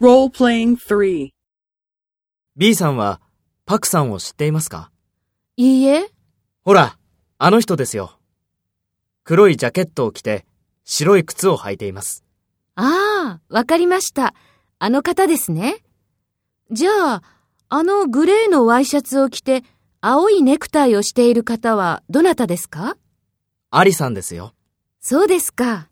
Role-playing 3. B さんはパクさんを知っていますか？いいえ、ほら、あの人ですよ。黒いジャケットを着て白い靴を履いています。ああ、わかりました。あの方ですね。じゃあ、あのグレーのワイシャツを着て、青いネクタイをしている方はどなたですか？アリさんですよ。そうですか。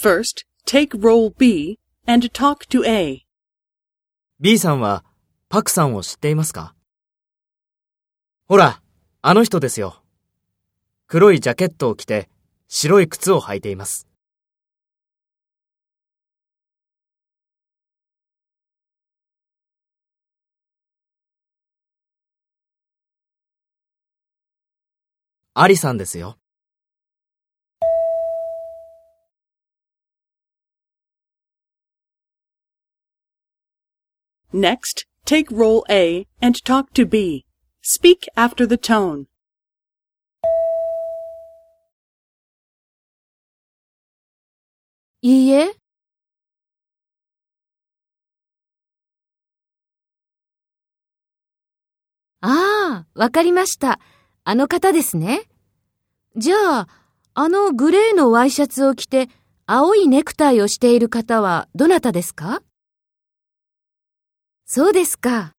First, take role B and talk to A. B さんはパクさんを知っていますか？ほら、あの人ですよ。黒いジャケットを着て白い靴を履いています。アリさんですよ。Next, take role A and talk to B. Speak after the tone. いいえ、ああ、わかりました。あの方ですね。じゃあ、あのグレーのワイシャツを着て、青いネクタイをしている方はどなたですか?そうですか。